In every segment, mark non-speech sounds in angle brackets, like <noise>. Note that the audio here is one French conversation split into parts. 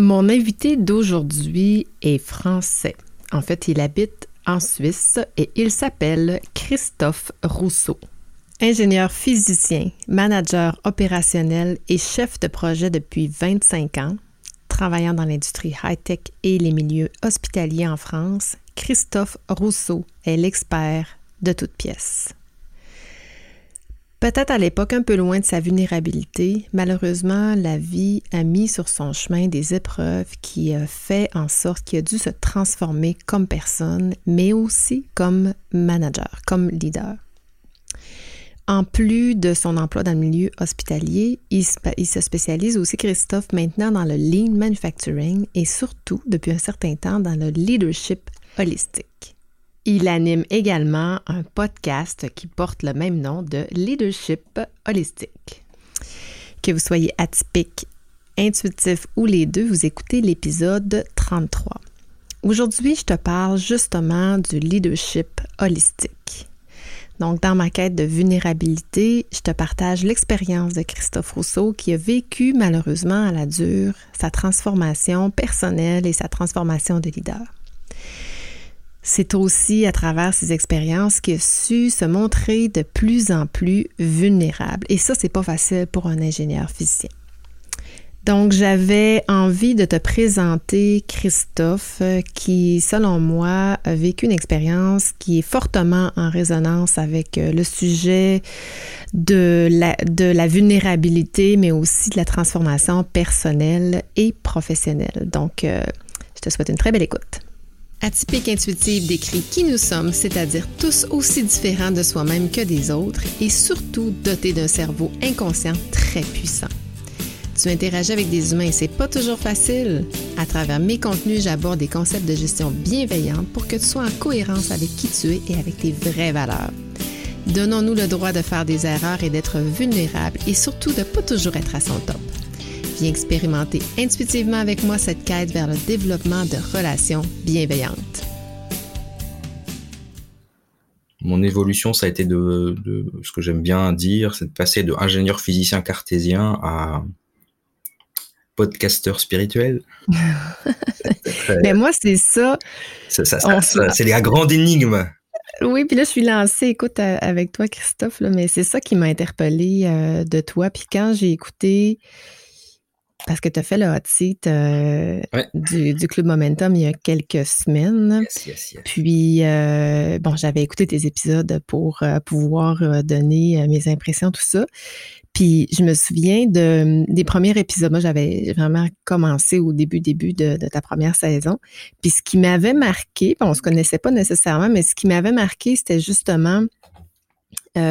Mon invité d'aujourd'hui est français. En fait, il habite en Suisse et il s'appelle Christophe Rousseau. Ingénieur physicien, manager opérationnel et chef de projet depuis 25 ans, travaillant dans l'industrie high-tech et les milieux hospitaliers en France, Christophe Rousseau est l'expert de toutes pièces. Peut-être à l'époque un peu loin de sa vulnérabilité, malheureusement, la vie a mis sur son chemin des épreuves qui ont fait en sorte qu'il a dû se transformer comme personne, mais aussi comme manager, comme leader. En plus de son emploi dans le milieu hospitalier, il, se spécialise aussi, Christophe, maintenant dans le lean manufacturing et surtout, depuis un certain temps, dans le leadership holistique. Il anime également un podcast qui porte le même nom de Leadership Holistique. Que vous soyez atypique, intuitif ou les deux, vous écoutez l'épisode 33. Aujourd'hui, je te parle justement du leadership holistique. Donc, dans ma quête de vulnérabilité, je te partage l'expérience de Christophe Rousseau qui a vécu malheureusement à la dure sa transformation personnelle et sa transformation de leader. C'est aussi à travers ces expériences qu'il a su se montrer de plus en plus vulnérable. Et ça, c'est pas facile pour un ingénieur physicien. Donc, j'avais envie de te présenter Christophe, qui, selon moi, a vécu une expérience qui est fortement en résonance avec euh, le sujet de la, de la vulnérabilité, mais aussi de la transformation personnelle et professionnelle. Donc, euh, je te souhaite une très belle écoute. Atypique Intuitive décrit qui nous sommes, c'est-à-dire tous aussi différents de soi-même que des autres et surtout dotés d'un cerveau inconscient très puissant. Tu interagis avec des humains et c'est pas toujours facile. À travers mes contenus, j'aborde des concepts de gestion bienveillante pour que tu sois en cohérence avec qui tu es et avec tes vraies valeurs. Donnons-nous le droit de faire des erreurs et d'être vulnérables et surtout de pas toujours être à son top. Viens expérimenter intuitivement avec moi cette quête vers le développement de relations bienveillantes. Mon évolution, ça a été de, ce que j'aime bien dire, c'est de passer de ingénieur physicien cartésien à podcasteur spirituel. <laughs> Mais moi, c'est ça. c'est la grande énigme. Oui, puis là, je suis lancée, écoute, avec toi, Christophe, mais c'est ça qui m'a interpellée euh, de toi. Puis quand j'ai écouté parce que tu as fait le hot seat euh, du, Club Momentum il y a quelques semaines. Puis, euh, bon, j'avais écouté tes épisodes pour euh, pouvoir donner mes impressions, tout ça. Puis, je me souviens de, des premiers épisodes. Moi, j'avais vraiment commencé au début, début de, de ta première saison. Puis, ce qui m'avait marqué, bon, on se connaissait pas nécessairement, mais ce qui m'avait marqué, c'était justement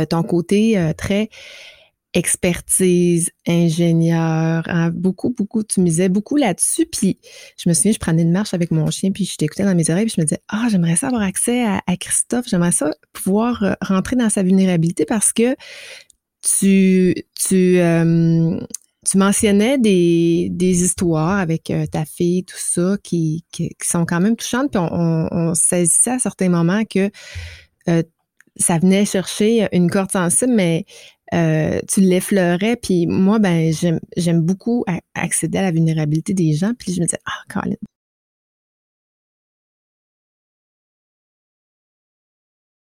ton côté très expertise, ingénieur, hein, beaucoup, beaucoup, tu misais beaucoup là-dessus. Puis je me souviens, je prenais une marche avec mon chien, puis je t'écoutais dans mes oreilles, puis je me disais, ah, j'aimerais ça avoir accès à, Christophe, j'aimerais ça pouvoir euh, rentrer dans sa vulnérabilité parce que tu, tu, euh, tu mentionnais des, des histoires avec euh, ta fille, tout ça, qui, qui, sont quand même touchantes, puis on, on, saisissait à certains moments que ça venait chercher une corde sensible, mais euh, tu l'effleurais. Puis moi, ben, j'aime beaucoup accéder à la vulnérabilité des gens. Puis je me disais, ah, Colin.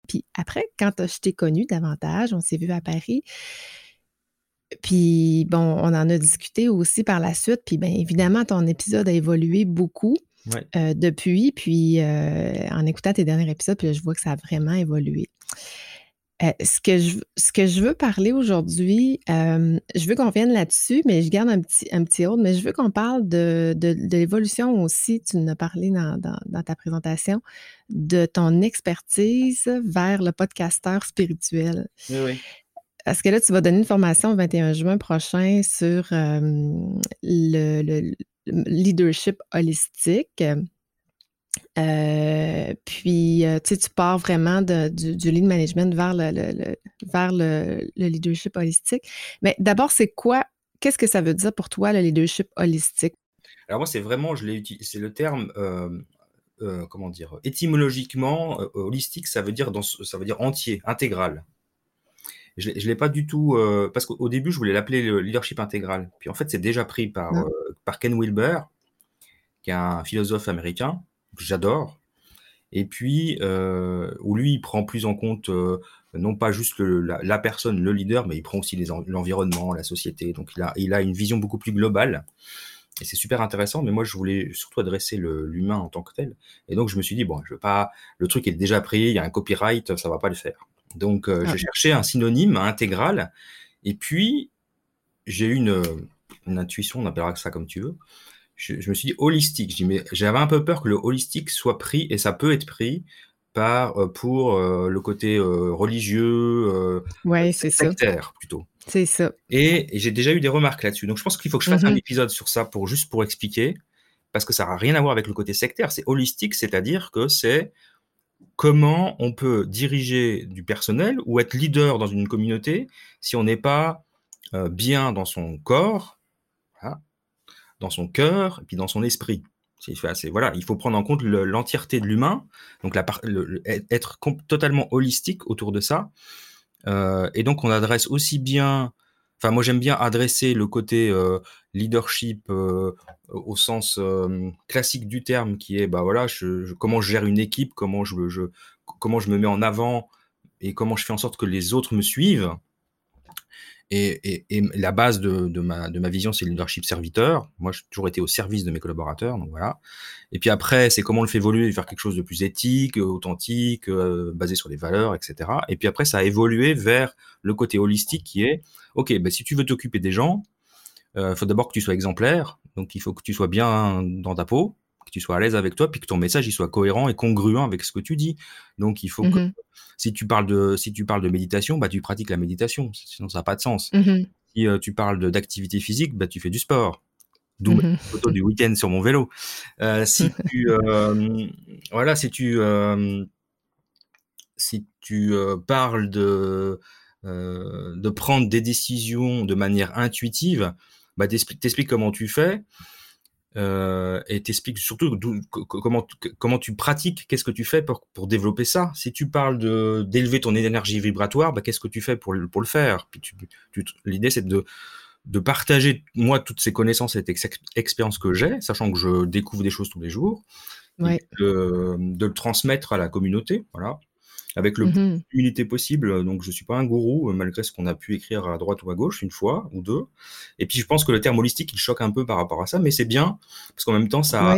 Puis après, quand je t'ai connu davantage, on s'est vu à Paris. Puis bon, on en a discuté aussi par la suite. Puis bien évidemment, ton épisode a évolué beaucoup euh, depuis. Puis euh, en écoutant tes derniers épisodes, puis je vois que ça a vraiment évolué. Euh, ce, que je, ce que je veux parler aujourd'hui, euh, je veux qu'on vienne là-dessus, mais je garde un petit, un petit autre, mais je veux qu'on parle de, de, l'évolution aussi, tu nous as parlé dans, dans, ta présentation, de ton expertise vers le podcasteur spirituel. Oui, oui. Parce que là, tu vas donner une formation le 21 juin prochain sur euh, le, le, leadership holistique? Euh, puis, euh, tu sais, tu pars vraiment du, lead management vers le, vers le, leadership holistique. Mais d'abord, c'est quoi, qu'est-ce que ça veut dire pour toi, le leadership holistique? Alors moi, c'est vraiment, je l'ai c'est le terme, euh, comment dire, étymologiquement, holistique, ça veut dire, dans, ça veut dire entier, intégral. Je ne l'ai pas du tout, parce qu'au début, je voulais l'appeler le leadership intégral. Puis en fait, c'est déjà pris par, par Ken Wilber qui est un philosophe américain que j'adore, et puis où lui, il prend plus en compte non pas juste la, personne, le leader, mais il prend aussi l'environnement, la société. Donc il a, il a une vision beaucoup plus globale. Et c'est super intéressant, mais moi je voulais surtout adresser l'humain en tant que tel. Et donc je me suis dit, bon, je veux pas, le truc est déjà pris, il y a un copyright, ça va pas le faire. Donc euh, ah. j'ai cherché un synonyme intégral, et puis j'ai eu une, une, intuition, on appellera ça comme tu veux. Je, me suis dit holistique. J'avais un peu peur que le holistique soit pris, et ça peut être pris par, euh, pour euh, le côté religieux, ouais, c'est sectaire plutôt. C'est ça. Et, j'ai déjà eu des remarques là-dessus. Donc je pense qu'il faut que je fasse un mhm. épisode sur ça pour juste pour expliquer, parce que ça n'a rien à voir avec le côté sectaire. C'est holistique, c'est-à-dire que c'est comment on peut diriger du personnel ou être leader dans une communauté si on n'est pas euh, bien dans son corps, dans son cœur et puis dans son esprit. Voilà, il faut prendre en compte l'entièreté de l'humain, donc être totalement holistique autour de ça. Euh, et donc, on adresse aussi bien, enfin, moi j'aime bien adresser le côté euh, leadership euh, au sens classique du terme, qui est, bah voilà, comment je gère une équipe, comment je, comment je me mets en avant et comment je fais en sorte que les autres me suivent. Et, la base de, ma, de ma vision, c'est le leadership serviteur. Moi, j'ai toujours été au service de mes collaborateurs, donc voilà. Et puis après, c'est comment on le fait évoluer, faire quelque chose de plus éthique, authentique, euh, basé sur des valeurs, etc. Et puis après, ça a évolué vers le côté holistique qui est, ok, ben, si tu veux t'occuper des gens, il euh, faut d'abord que tu sois exemplaire, donc il faut que tu sois bien dans ta peau, que tu sois à l'aise avec toi, puis que ton message il soit cohérent et congruent avec ce que tu dis. Donc il faut que mmh si tu parles de si tu parles de méditation, bah tu pratiques la méditation, sinon ça n'a pas de sens. Mmh si euh, tu parles d'activité physique, bah tu fais du sport. D'où mmh photo du week-end sur mon vélo. Euh, si <laughs> tu euh, voilà, si tu si tu parles de de prendre des décisions de manière intuitive, bah t'expliques comment tu fais euh, et t'expliques surtout comment, comment tu pratiques, qu'est-ce que tu fais pour, pour développer ça. Si tu parles de d'élever ton énergie vibratoire, bah, qu'est-ce que tu fais pour, pour le faire? Puis tu, L'idée, c'est de, de partager, moi, toutes ces connaissances et expériences que j'ai, sachant que je découvre des choses tous les jours, ouais. de, de, le transmettre à la communauté. Voilà avec le plus mmh d'humilité possible. Donc, je suis pas un gourou, euh, malgré ce qu'on a pu écrire à droite ou à gauche une fois ou deux. Et puis, je pense que le terme holistique, il choque un peu par rapport à ça, mais c'est bien, parce qu'en même temps, ça,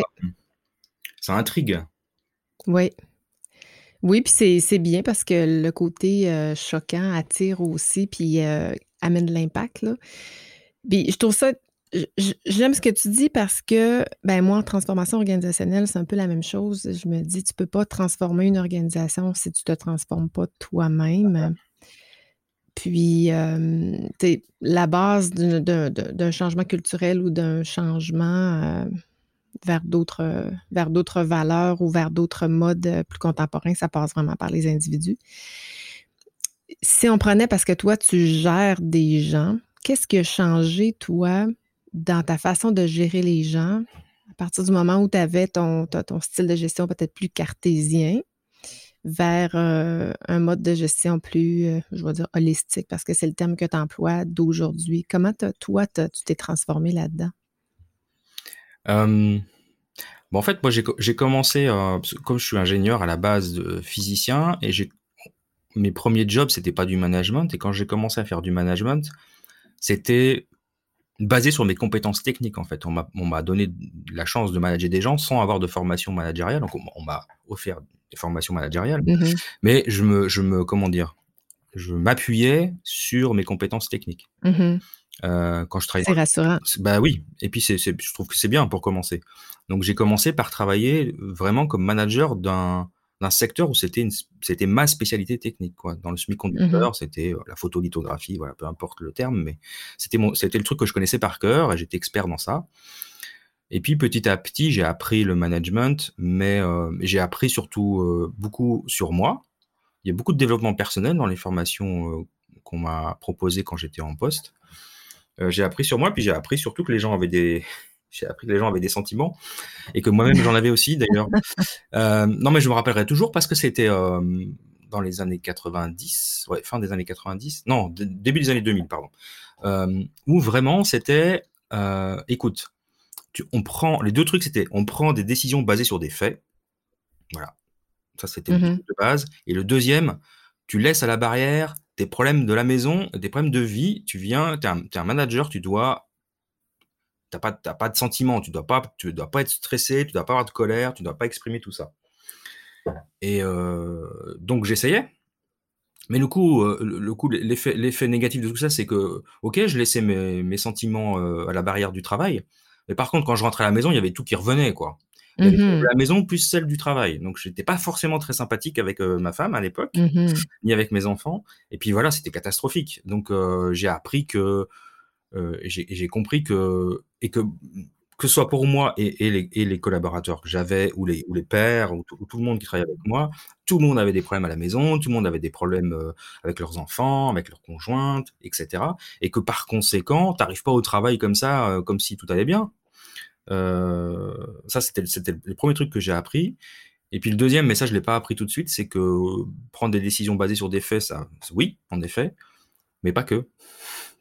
ça intrigue. Oui. Oui, puis c'est bien parce que le côté euh, choquant attire aussi, puis euh, amène de l'impact. Puis je trouve ça J'aime ce que tu dis parce que, ben moi, en transformation organisationnelle, c'est un peu la même chose. Je me dis, tu peux pas transformer une organisation si tu te transformes pas toi-même. Puis, euh, la base d'un changement culturel ou d'un changement euh, vers d'autres vers d'autres valeurs ou vers d'autres modes euh, plus contemporains, ça passe vraiment par les individus. Si on prenait, parce que toi, tu gères des gens, qu'est-ce qui a changé, toi, dans ta façon de gérer les gens, à partir du moment où tu avais ton, ton style de gestion peut-être plus cartésien, vers euh, un mode de gestion plus, euh, je vais dire, holistique, parce que c'est le terme que tu emploies d'aujourd'hui. Comment toi, tu t'es transformé là-dedans? bon, en fait, moi, j'ai commencé, euh, comme je suis ingénieur à la base de physicien, et mes premiers jobs, c'était pas du management, et quand j'ai commencé à faire du management, c'était basé sur mes compétences techniques en fait. On m'a donné la chance de manager des gens sans avoir de formation managériale. Donc on, m'a offert des formations managériales, mmh mais je me, je me, comment dire, je m'appuyais sur mes compétences techniques. Mmh euh, quand je travaillais. C'est rassurant. Bah oui. Et puis c'est, je trouve que c'est bien pour commencer. Donc j'ai commencé par travailler vraiment comme manager d'un d'un secteur où c'était c'était ma spécialité technique quoi. Dans le semi-conducteur mmh c'était euh, la photolithographie voilà peu importe le terme mais c'était mon c'était le truc que je connaissais par cœur et j'étais expert dans ça. Et puis petit à petit j'ai appris le management mais euh, j'ai appris surtout euh, beaucoup sur moi. Il y a beaucoup de développement personnel dans les formations qu'on m'a proposées quand j'étais en poste. J'ai appris sur moi puis j'ai appris surtout que les gens avaient des j'ai appris que les gens avaient des sentiments et que moi-même j'en avais aussi d'ailleurs. <laughs> Euh, non, mais je me rappellerai toujours parce que c'était euh, dans les années 90, ouais, fin des années 90, non, début des années 2000, pardon, euh, où vraiment c'était, écoute, on prend les deux trucs, c'était on prend des décisions basées sur des faits. Voilà. Ça, c'était le Mmh truc de base. Et le deuxième, tu laisses à la barrière tes problèmes de la maison, des problèmes de vie. Tu viens, tu es, un manager, tu dois. Tu n'as pas, pas de sentiments, tu ne dois, pas, tu dois pas être stressé, tu ne dois pas avoir de colère, tu ne dois pas exprimer tout ça. Et euh, donc j'essayais. Mais le coup, euh, le coup, l'effet, l'effet négatif de tout ça, c'est que, ok, je laissais mes, mes sentiments euh, à la barrière du travail, mais par contre, quand je rentrais à la maison, il y avait tout qui revenait, quoi. Mmh la maison plus celle du travail. Donc, j'étais pas forcément très sympathique avec euh, ma femme à l'époque, Mmh ni avec mes enfants. Et puis voilà, c'était catastrophique. Donc, euh, j'ai appris que, euh, j'ai j'ai compris que, et que, que ce soit pour moi et, les, collaborateurs que j'avais, ou les, ou les pères, ou, ou, tout le monde qui travaillait avec moi, tout le monde avait des problèmes à la maison, tout le monde avait des problèmes euh, avec leurs enfants, avec leurs conjointes, etc. Et que par conséquent, t'arrives pas au travail comme ça, euh, comme si tout allait bien. Euh, ça, c'était le premier truc que j'ai appris. Et puis le deuxième, mais ça, je l'ai pas appris tout de suite, c'est que prendre des décisions basées sur des faits, ça, oui, en effet, mais pas que.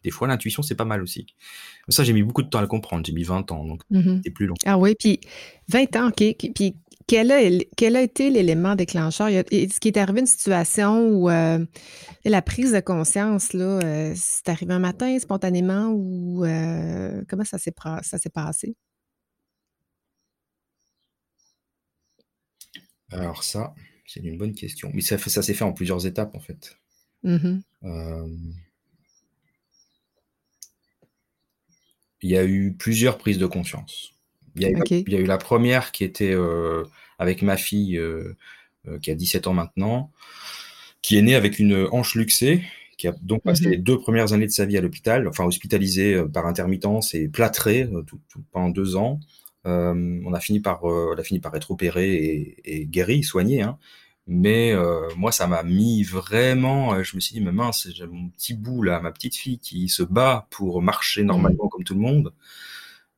Des fois, l'intuition, c'est pas mal aussi. Ça, j'ai mis beaucoup de temps à le comprendre. J'ai mis 20 ans, donc mmh c'est plus long. Ah oui, puis 20 ans, OK. Puis quel a, quel a été l'élément déclencheur? Est-ce qu'il est arrivé une situation où euh, la prise de conscience, là, euh, c'est arrivé un matin spontanément ou euh, comment ça s'est passé? Alors ça, c'est une bonne question. Mais ça, ça s'est fait en plusieurs étapes, en fait. Euh... Il y a eu plusieurs prises de conscience. Il y a, okay. eu, il y a eu, la première qui était euh, avec ma fille, euh, euh, qui a 17 ans maintenant, qui est née avec une hanche luxée, qui a donc passé Mmh les deux premières années de sa vie à l'hôpital, enfin hospitalisée par intermittence et plâtrée tout, tout, pendant deux ans. On a fini par, on a fini par être opéré et, et guéri, soigné. Hein. Mais euh, moi, ça m'a mis vraiment. Je me suis dit, mais mince, j'ai mon petit bout là, ma petite fille qui se bat pour marcher normalement mmh. comme tout le monde.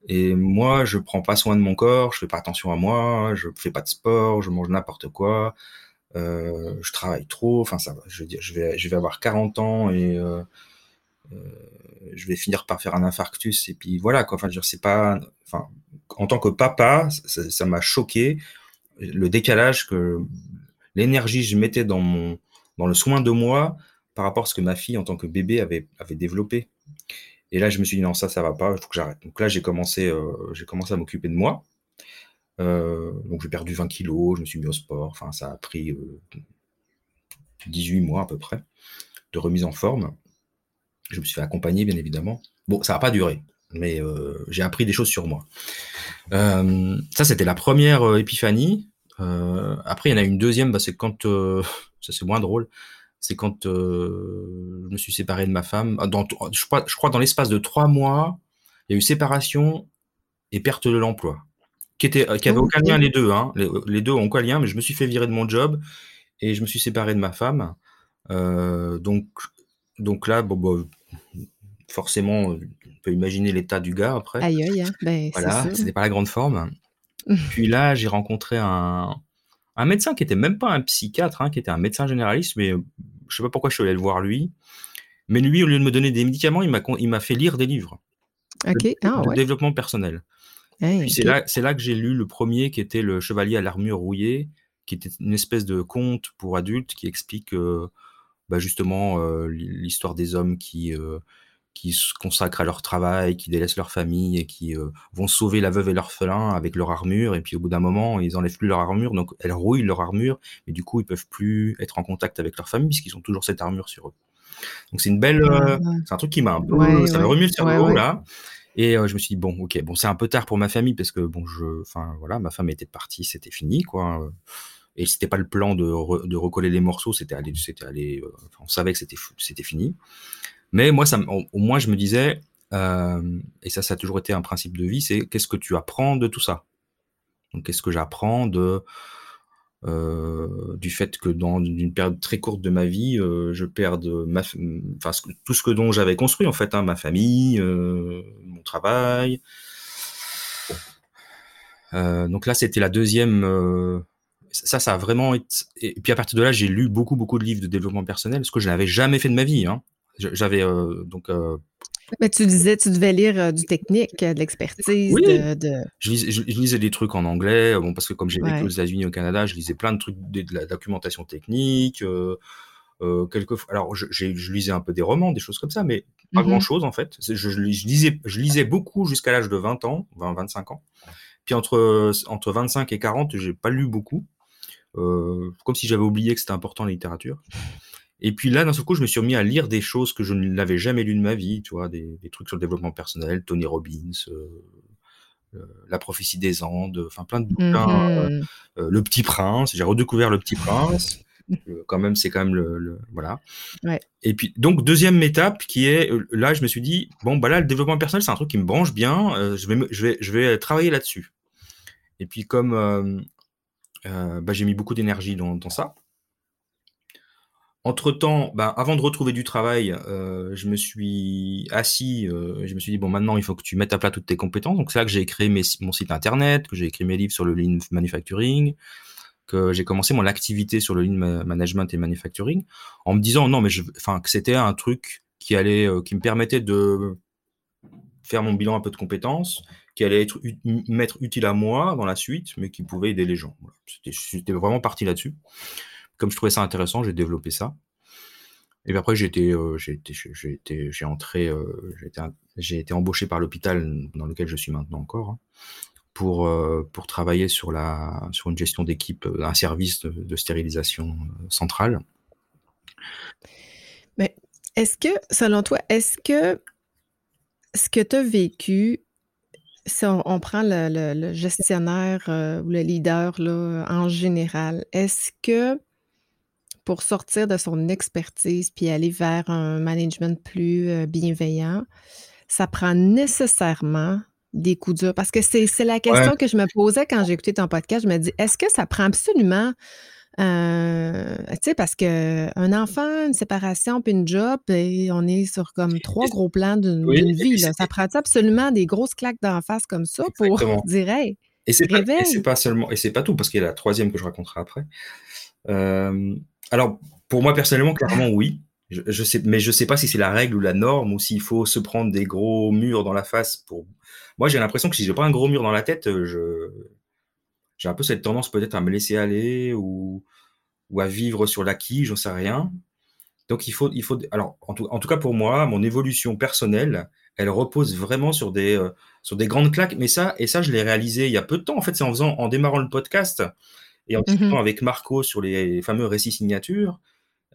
Et moi, je prends pas soin de mon corps, je fais pas attention à moi, je fais pas de sport, je mange n'importe quoi, euh, je travaille trop. Enfin, ça va. Je veux dire, je vais, je vais avoir 40 ans et euh, je vais finir par faire un infarctus. Et puis voilà quoi. Enfin, je c'est pas. Enfin, en tant que papa, ça m'a choqué le décalage que l'énergie je mettais dans mon dans le soin de moi par rapport à ce que ma fille en tant que bébé avait développé. Et là, je me suis dit non, ça, ça va pas, il faut que j'arrête. Donc là, j'ai commencé, euh, commencé à m'occuper de moi. Euh, donc j'ai perdu 20 kilos, je me suis mis au sport. Enfin, ça a pris euh, 18 mois à peu près de remise en forme. Je me suis fait accompagner, bien évidemment. Bon, ça n'a pas duré, mais euh, j'ai appris des choses sur moi. Ça, c'était la première épiphanie. Après, il y en a une deuxième, bah, c'est quand, <laughs> ça c'est moins drôle, c'est quand je me suis séparé de ma femme. Dans, je, crois, je crois dans l'espace de trois mois, il y a eu séparation et perte de l'emploi, qui était, qui avait aucun lien les deux. Hein. Les, les, deux ont aucun lien, mais je me suis fait virer de mon job et je me suis séparé de ma femme. donc, donc là, bon, bon forcément, on peut imaginer l'état du gars après. Aïe, aïe, hein. ben, voilà, c'était pas la grande forme. <laughs> Puis là, j'ai rencontré un, un, médecin qui était même pas un psychiatre, hein, qui était un médecin généraliste, mais je sais pas pourquoi je suis allé le voir lui. Mais lui, au lieu de me donner des médicaments, il m'a, il m'a fait lire des livres Ok, de, ah, de ouais. développement personnel. Hey, Puis c'est ok. là, c'est là que j'ai lu le premier, qui était le Chevalier à l'armure rouillée, qui était une espèce de conte pour adultes qui explique euh, bah, justement euh, l'histoire des hommes qui euh, qui se consacrent à leur travail, qui délaissent leur famille et qui euh, vont sauver la veuve et l'orphelin avec leur armure. Et puis au bout d'un moment, ils enlèvent plus leur armure, donc elles rouillent leur armure, et du coup, ils peuvent plus être en contact avec leur famille puisqu'ils ont toujours cette armure sur eux. Donc c'est une belle, euh, Ah, c'est un truc qui m'a un peu, ouais, ça me remue le cerveau Ouais, là. Et euh, je me suis dit bon, ok, bon c'est un peu tard pour ma famille parce que bon je, enfin voilà, ma femme était partie, c'était fini quoi. Et c'était pas le plan de, re- de recoller les morceaux, c'était aller, c'était aller, euh, on savait que c'était, c'était fini. Mais moi, au, moins, je me disais, euh, et ça, ça a toujours été un principe de vie, c'est qu'est-ce que tu apprends de tout ça? Donc, qu'est-ce que j'apprends euh, du fait que dans une période très courte de ma vie, euh, je perde tout ce que dont j'avais construit en fait, hein, ma famille, mon travail. Donc là, c'était la deuxième. ça, ça a vraiment été. Et puis à partir de là, j'ai lu beaucoup, beaucoup de livres de développement personnel, ce que je n'avais jamais fait de ma vie. Hein. J'avais donc mais tu disais, tu devais lire du technique, de l'expertise. Oui. De, Je, lisais, des trucs en anglais, bon, parce que comme j'ai vécu aux États-Unis, au Canada, je lisais plein de trucs, de, la documentation technique. Euh, alors, je, je, lisais un peu des romans, des choses comme ça, mais pas mmh grand-chose en fait. Je, je, lisais, je lisais beaucoup jusqu'à l'âge de 20 ans, 20, 25 ans. Puis entre, entre 25 et 40, j'ai pas lu beaucoup. Euh, comme si j'avais oublié que c'était important la littérature. Et puis là, d'un seul coup, je me suis remis à lire des choses que je n'avais jamais lues de ma vie, tu vois, des, des, trucs sur le développement personnel, Tony Robbins, euh, euh La prophétie des Andes, enfin plein de bouquins, mmh euh, Le Petit Prince, j'ai redécouvert Le Petit Prince. quand même, c'est quand même le, voilà. Et puis donc deuxième étape qui est là, je me suis dit bon bah là le développement personnel c'est un truc qui me branche bien, je vais je vais je vais travailler là-dessus. Et puis comme bah, j'ai mis beaucoup d'énergie dans, ça. Entre temps, bah, avant de retrouver du travail, je me suis assis, je me suis dit bon maintenant il faut que tu mettes à plat toutes tes compétences. Donc c'est là que j'ai créé mon site internet, que j'ai écrit mes livres sur le lean manufacturing, j'ai commencé mon activité sur le lean management et manufacturing en me disant non mais je, que c'était un truc qui allait, euh, qui me permettait de faire mon bilan un peu de compétences, qui allait être m'être utile à moi dans la suite, mais qui pouvait aider les gens. J'étais vraiment parti là-dessus. Comme je trouvais ça intéressant, j'ai développé ça. Et puis après, j'ai été, euh, été, été, entré, euh, j'ai été, embauché par l'hôpital dans lequel je suis maintenant encore. Hein pour, euh, pour travailler sur, la, sur une gestion d'équipe, euh, un service de, stérilisation centrale. Mais est-ce que, selon toi, est-ce que ce que tu as vécu, si on, prend le, gestionnaire ou le leader là, en général, est-ce que pour sortir de son expertise puis aller vers un management plus bienveillant, ça prend nécessairement des coups durs? Parce que c'est la question que je me posais quand j'ai écouté ton podcast. Je me dis, est-ce que ça prend absolument euh, tu sais, parce qu'un enfant, une séparation, puis une job, et on est sur comme trois gros plans d'une vie. Là. Ça prend absolument des grosses claques d'en face comme ça pour <laughs> dire hey, et c'est pas, pas, seulement, et c'est pas tout, parce qu'il y a la troisième que je raconterai après. Euh, alors, pour moi personnellement, clairement, oui. Mais je sais pas si c'est la règle ou la norme ou s'il faut se prendre des gros murs dans la face pour. Moi, j'ai l'impression que si j'ai pas un gros mur dans la tête, euh, j'ai un peu cette tendance peut-être à me laisser aller ou à vivre sur l'acquis, j'en sais rien. Donc il faut il faut alors en tout, en tout cas pour moi, mon évolution personnelle, elle repose vraiment sur des euh, sur des grandes claques. Mais ça et ça, je l'ai réalisé il y a peu de temps. En fait, c'est en faisant en démarrant le podcast et en discutant mmh avec Marco sur les fameux récits signatures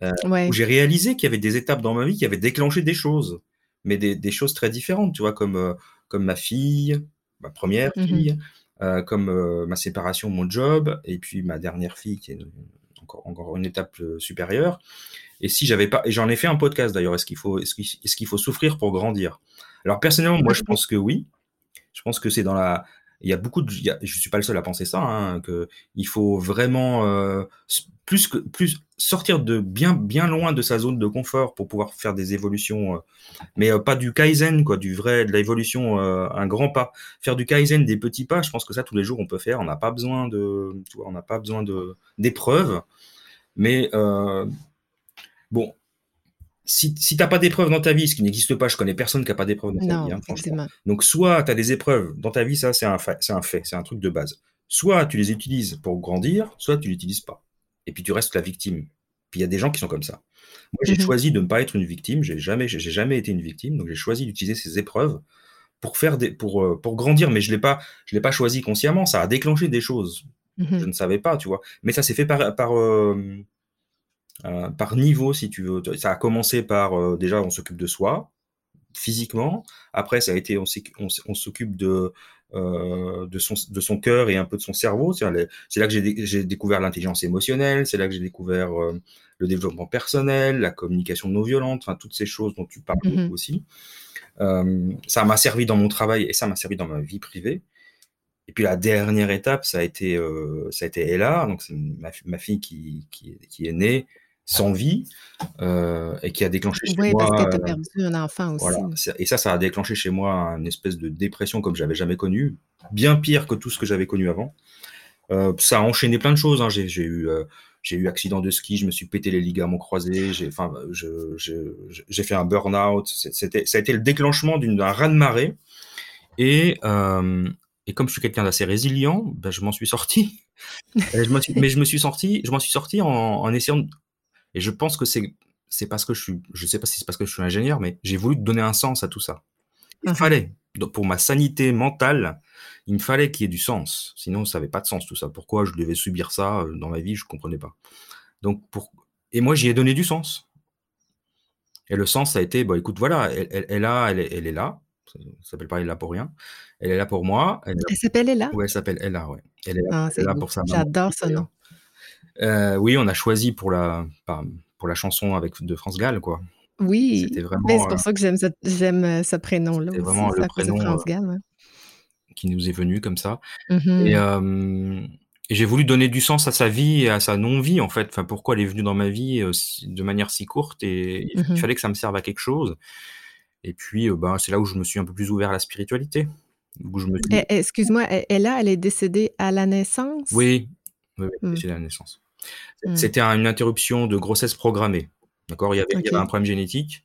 euh, où j'ai réalisé qu'il y avait des étapes dans ma vie qui avaient déclenché des choses, mais des, des choses très différentes, tu vois, comme, euh, comme ma fille, ma première mmh fille, euh, comme ma séparation, mon job, et puis ma dernière fille qui est encore, encore une étape supérieure. Et si j'avais pas, et j'en ai fait un podcast d'ailleurs, est-ce qu'il faut, est-ce qu'il, est-ce qu'il faut souffrir pour grandir? Alors personnellement, moi je pense que oui. Je pense que c'est dans la, il y a beaucoup de, je suis pas le seul à penser ça, hein, que il faut vraiment euh, plus que plus sortir de bien bien loin de sa zone de confort pour pouvoir faire des évolutions, euh, mais euh, pas du kaizen quoi, du vrai de l'évolution un grand pas. Faire du kaizen des petits pas, je pense que ça tous les jours on peut faire. On n'a pas besoin de, tu vois, on n'a pas besoin de d'épreuves, mais bon, si, si tu n'as pas d'épreuves dans ta vie, ce qui n'existe pas, je connais personne qui n'a pas d'épreuves dans sa vie, hein. Donc, soit tu as des épreuves dans ta vie, ça, c'est un, fait, c'est un fait, c'est un truc de base. Soit tu les utilises pour grandir, soit tu l'utilises pas. Et puis tu restes la victime. Puis il y a des gens qui sont comme ça. Moi, j'ai mmh choisi de ne pas être une victime. J'ai jamais, j'ai jamais été une victime. Donc, j'ai choisi d'utiliser ces épreuves pour faire des, pour, euh, pour grandir. Mais je l'ai pas, je l'ai pas choisi consciemment. Ça a déclenché des choses. Mmh je ne savais pas, tu vois. Mais ça s'est fait par, par, euh, euh, par niveau, si tu veux. Ça a commencé par euh, déjà, on s'occupe de soi physiquement. Après, ça a été, on, s'occupe de euh, de son de son cœur et un peu de son cerveau. C'est là que j'ai découvert l'intelligence émotionnelle. C'est là que j'ai découvert le développement personnel, la communication non violente, enfin toutes ces choses dont tu parles mmh aussi. ça m'a servi dans mon travail et ça m'a servi dans ma vie privée. Et puis la dernière étape, ça a été, ça a été Ella, donc c'est ma, ma, fille qui, qui, qui, est née sans vie euh, et qui a déclenché chez oui, moi. parce que as perdu un enfant aussi. Voilà. Et ça, ça a déclenché chez moi une espèce de dépression comme j'avais jamais connue, bien pire que tout ce que j'avais connu avant. Euh, ça a enchaîné plein de choses. Hein. J'ai eu, euh, j'ai eu accident de ski, je me suis pété les ligaments croisés, j'ai, enfin, j'ai fait un burn-out. C'était, ça a été le déclenchement d'un raz-de-marée. Et, euh, et comme je suis quelqu'un d'assez résilient, ben, je m'en suis sorti. <laughs> mais je me suis sorti, je m'en suis sorti en, en essayant. Et je pense que c'est, c'est parce que je suis, je sais pas si c'est parce que je suis ingénieur, mais j'ai voulu donner un sens à tout ça. Il fallait, pour ma sanité mentale, il me fallait qu'il y ait du sens. Sinon, ça n'avait pas de sens tout ça. Pourquoi je devais subir ça euh, dans ma vie, je ne comprenais pas. Donc, pour... Et moi, j'y ai donné du sens. Et le sens, ça a été, bah, écoute, voilà, elle, elle, elle, elle, est là. Ça s'appelle pas Elle est là pour rien. Elle est là pour moi. Elle, s'appelle Ella Oui, elle s'appelle Ella, ouais. Elle est là, ah, pour sa J'adore ce nom. Euh, oui, on a choisi pour la, pour la chanson avec, de France Gall, quoi. Oui, c'est pour euh ça que j'aime ce, j'aime ce prénom-là. C'est vraiment le prénom. France Gall, qui nous est venu comme ça. Mmh et, j'ai voulu donner du sens à sa vie et à sa non-vie, en fait. Enfin, pourquoi elle est venue dans ma vie de manière si courte et il mmh fallait que ça me serve à quelque chose. Et puis, ben, c'est là où je me suis un peu plus ouvert à la spiritualité. je me eh, excuse-moi, elle, là, elle est décédée à la naissance? Oui, oui, mmh. décédée à la naissance. C'était une interruption de grossesse programmée. D'accord? Il, y avait, il y avait un problème génétique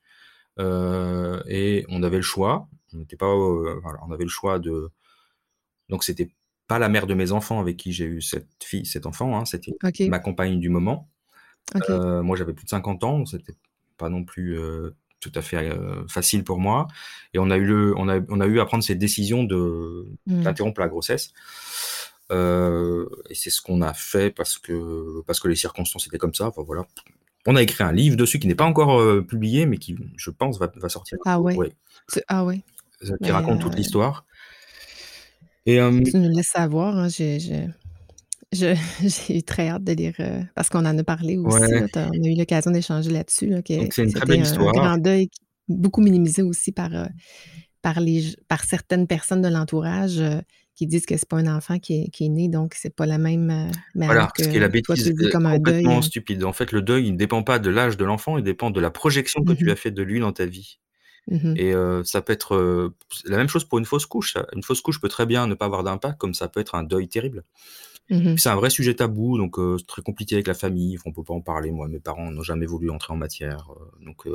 et on avait le choix. On n'était pas, voilà, on avait le choix de, donc, c'était pas la mère de mes enfants avec qui j'ai eu cette fille, cet enfant, hein, c'était ma compagne du moment. Euh, moi, j'avais plus de 50 ans, c'était pas non plus euh, tout à fait euh, facile pour moi. Et on a eu le, on a, on a eu à prendre cette décision de mmh. d'interrompre la grossesse. Et c'est ce qu'on a fait parce que parce que les circonstances étaient comme ça. Enfin voilà. On a écrit un livre dessus qui n'est pas encore publié, mais qui, je pense, va, va sortir. Ah ouais. Ah ouais. Qui raconte toute l'histoire. Et, Tu nous laisses savoir, hein, j'ai <laughs> eu très hâte de lire, parce qu'on en a parlé aussi, on a eu l'occasion d'échanger là-dessus, c'est une très belle histoire. un grand deuil beaucoup minimisé aussi par, par les par certaines personnes de l'entourage, qui disent que c'est pas un enfant qui est qui est né, donc c'est pas la même, Voilà, ce qui est la bêtise, comme un deuil, complètement stupide. En fait, le deuil, il ne dépend pas de l'âge de l'enfant, il dépend de la projection que tu mmh as fait de lui dans ta vie. Mmh et ça peut être la même chose pour une fausse couche. Une fausse couche peut très bien ne pas avoir d'impact, comme ça peut être un deuil terrible. Mmh c'est un vrai sujet tabou, donc c'est très compliqué avec la famille. On peut pas en parler. Moi, mes parents n'ont jamais voulu entrer en matière, donc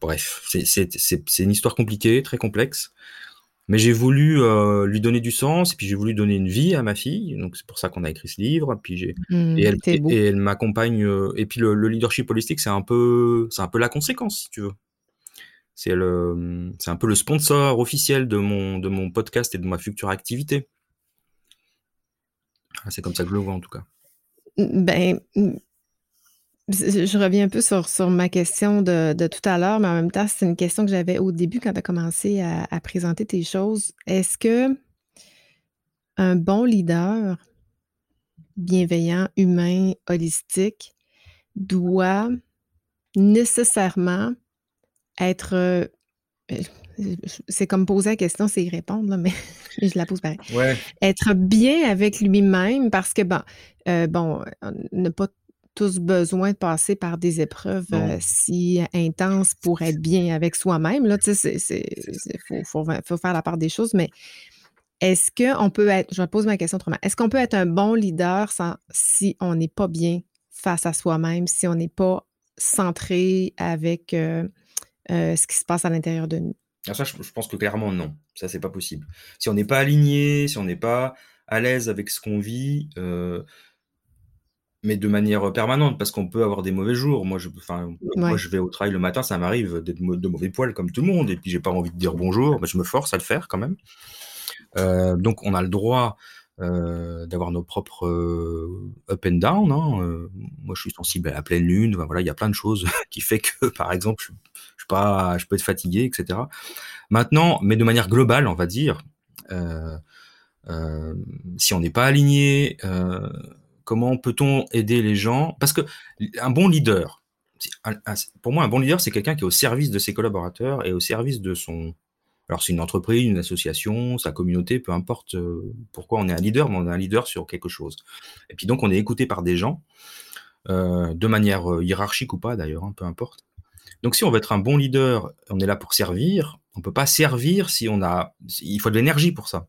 bref, c'est une histoire compliquée, très complexe. Mais j'ai voulu euh, lui donner du sens, et puis j'ai voulu donner une vie à ma fille. Donc c'est pour ça qu'on a écrit ce livre. Puis j'ai mmh, et elle, et, elle m'accompagne. Euh, et puis le, leadership holistique, c'est un peu, c'est un peu la conséquence, si tu veux. C'est le, c'est un peu le sponsor officiel de mon, de mon podcast et de ma future activité. Ah, c'est comme ça que je le vois en tout cas. Ben, je reviens un peu sur, sur ma question de, de tout à l'heure, mais en même temps, c'est une question que j'avais au début quand tu as commencé à, à présenter tes choses. Est-ce que un bon leader bienveillant, humain, holistique doit nécessairement être euh, c'est comme poser la question, c'est y répondre, mais <laughs> je la pose pareil. Ouais. Être bien avec lui-même parce que, bon, euh, bon, ne pas tous besoin de passer par des épreuves euh, si intenses pour être bien avec soi-même. Là, tu sais, il faut, faire la part des choses, mais est-ce qu'on peut être, je pose ma question autrement, est-ce qu'on peut être un bon leader sans, si on n'est pas bien face à soi-même, si on n'est pas centré avec euh, euh, ce qui se passe à l'intérieur de nous? Alors ça, je, pense que clairement, non. Ça, c'est pas possible. Si on n'est pas aligné, si on n'est pas à l'aise avec ce qu'on vit, mais de manière permanente, parce qu'on peut avoir des mauvais jours. Moi, je, moi, je vais au travail le matin, ça m'arrive d'être de mauvais poils comme tout le monde, et puis j'ai pas envie de dire bonjour, mais je me force à le faire quand même. Euh, donc, on a le droit euh, d'avoir nos propres euh, up and down. Hein. Euh, moi, je suis sensible à la pleine lune. voilà, il y a plein de choses <laughs> qui fait que, par exemple, je, je, pas, je peux être fatigué, etc. Maintenant, mais de manière globale, on va dire, euh, si on n'est pas aligné Comment peut-on aider les gens? Parce que un bon leader, pour moi, un bon leader, c'est quelqu'un qui est au service de ses collaborateurs et au service de son. Alors, c'est une entreprise, une association, sa communauté, peu importe euh, pourquoi on est un leader, mais on est un leader sur quelque chose. Et puis donc, on est écouté par des gens, euh, de manière euh, hiérarchique ou pas d'ailleurs, hein, peu importe. Donc, si on veut être un bon leader, on est là pour servir. On peut pas servir si on a. Il faut de l'énergie pour ça.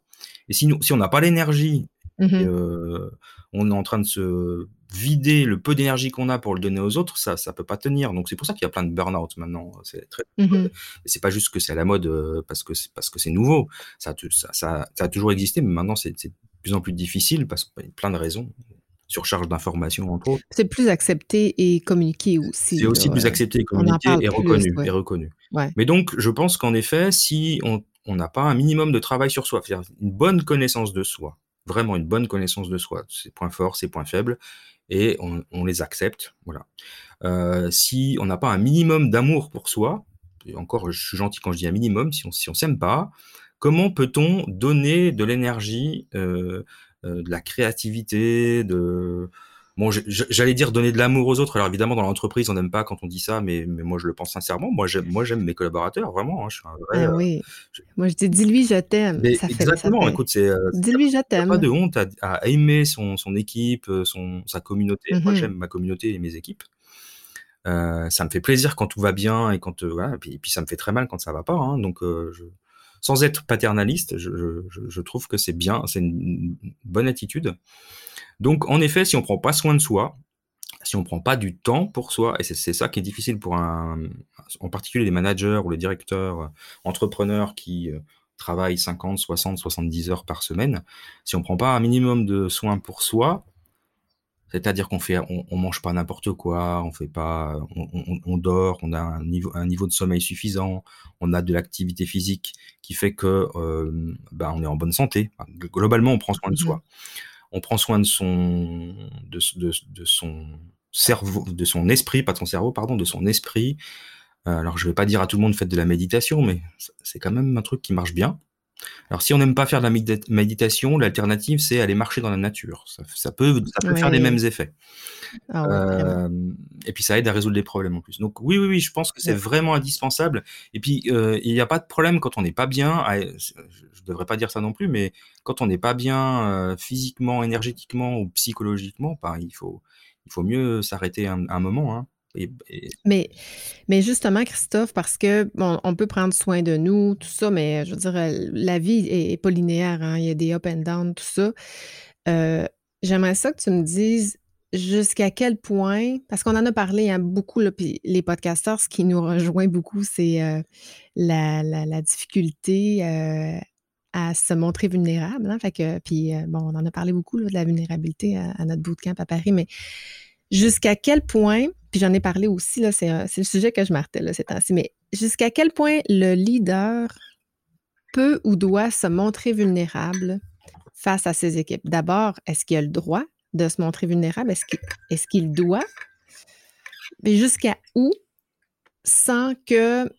Et si, si on n'a pas l'énergie Mmh on est en train de se vider le peu d'énergie qu'on a pour le donner aux autres, ça ça peut pas tenir. Donc c'est pour ça qu'il y a plein de burn-out maintenant, c'est très Mmh c'est pas juste que c'est à la mode, parce que c'est parce que c'est nouveau. Ça ça ça ça a toujours existé, mais maintenant c'est de plus en plus difficile parce qu'il y a plein de raisons surcharge d'informations, entre autres. C'est plus accepté et communiqué aussi, C'est aussi plus accepté et communiqué et plus, reconnu ouais. et reconnu. Ouais. Mais donc je pense qu'en effet, si on on n'a pas un minimum de travail sur soi, c'est-à-dire une bonne connaissance de soi, vraiment une bonne connaissance de soi, ses points forts, ses points faibles et on les accepte, voilà. Heu, si on n'a pas un minimum d'amour pour soi, encore je suis gentil quand je dis un minimum, si on on s'aime pas, comment peut-on donner de l'énergie, heu heu, de la créativité, de bon, j'allais dire donner de l'amour aux autres. Alors évidemment, dans l'entreprise, on n'aime pas quand on dit ça, mais mais moi je le pense sincèrement. Moi j'aime moi j'aime mes collaborateurs, vraiment, hein, je suis un vrai, Ah oui. je Moi je dis: «Dis-lui je t'aime», ça fait exactement, écoute, c'est, a «Dis-lui je pas de t'aime». honte à aimer son son équipe, heu, son sa communauté. Moi mh. j'aime ma communauté et mes équipes. Ça me fait plaisir quand tout va bien et quand, voilà et puis et puis ça me fait très mal quand ça va pas, hein, donc je sans être paternaliste, je je trouve que c'est bien, c'est une bonne attitude. Donc en effet, si on prend pas soin de soi, si on prend pas du temps pour soi et c'est ça qui est difficile pour un, en particulier les managers ou les directeurs, heu, entrepreneurs qui, heu, travaillent 50-60-70 heures par semaine. Si on prend pas un minimum de soin pour soi, c'est-à-dire qu'on fait on on mange pas n'importe quoi, on fait pas on on on dort, on a un niveau un niveau de sommeil suffisant, on a de l'activité physique qui fait que, hem, bah, on est en bonne santé. Globalement, on prend soin de Mmh mh. soi. On prend soin de son de son cerveau de son esprit, pas de son cerveau, pardon, de son esprit. Heu, alors je vais pas dire à tout le monde: «Faites de la méditation», mais c'est quand même un truc qui marche bien. Alors si on n'aime pas faire de la médita méditation, l'alternative, c'est aller marcher dans la nature. Ça peut ça peut faire les mêmes effets. Ah ouais. Hem et puis ça aide à résoudre des problèmes en plus. Donc oui, oui, oui, je pense que c'est Ouais. vraiment indispensable et puis, heu, il y a pas de problème quand on n'est pas bien à je je devrais pas dire ça non plus, mais quand on n'est pas bien, heu, physiquement, énergétiquement ou psychologiquement, ben, il faut il faut mieux s'arrêter un un moment, hein Mais mais justement Christophe, parce que bon, on peut prendre soin de nous, tout ça, mais je veux dire, heu, la vie est pas linéaire, hein, il y a des up and down, tout ça. Heu, j'aimerais ça que tu me dises jusqu'à quel point parce qu'on en a parlé, hein, beaucoup puis les podcasteurs, ce qui nous rejoint beaucoup, c'est, heu, la difficulté, à se montrer vulnérable, hein, fait que puis, bon, on en a parlé beaucoup de la vulnérabilité à à notre bootcamp à Paris, mais jusqu'à quel point puis j'en ai parlé aussi là, c'est, le sujet que je martèle ces temps-ci, mais jusqu'à quel point le leader peut ou doit se montrer vulnérable face à ses équipes? D'abord, est-ce qu'il a le droit de se montrer vulnérable? Est-ce qu'il est-ce qu'il doit? Mais jusqu'à où sans que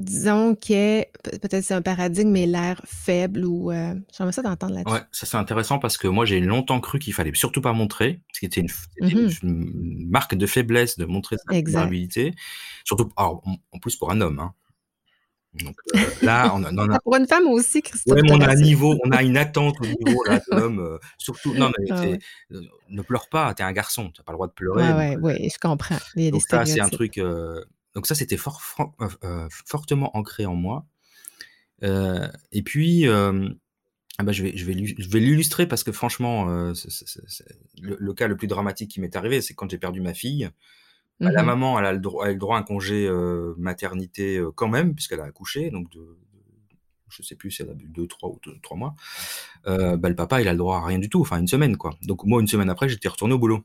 disons peut peut-être c'est un paradigme, mais l'air faible ou, heu, j'aimerais ça t'entendre Ouais, là-dessus. ça c'est intéressant parce que moi j'ai longtemps cru qu'il fallait surtout pas montrer, ce qui était une Mmh c'était une marque de faiblesse de montrer sa vulnérabilité, surtout alors en plus pour un homme, hein. Donc heu, là <laughs> on a Ah pour une femme aussi ouais, Christophe, mais on a un niveau on a une attente au niveau là de <laughs> Ouais. l'homme, heu, surtout non mais Ah ouais. ne pleure pas, tu es un garçon, tu as pas le droit de pleurer Ouais, donc ouais, ouais, je comprends. Il y a des donc ça c'est un truc, donc ça c'était fort f heu, fortement ancré en moi. Heu et puis, ah bah, je vais je vais l'u je vais l'illustrer parce que franchement, le le cas le plus dramatique qui m'est arrivé, c'est quand j'ai perdu ma fille. Bah, Mmh la mh. maman, elle a le droit elle a eu le droit à un congé, maternité, quand même puisqu'elle a accouché donc de je sais plus si elle a eu 2-3 ou de 3 mois. Bah, le papa, il a le droit à rien du tout, enfin 1 semaine quoi. Donc moi 1 semaine après, j'étais retourné au boulot.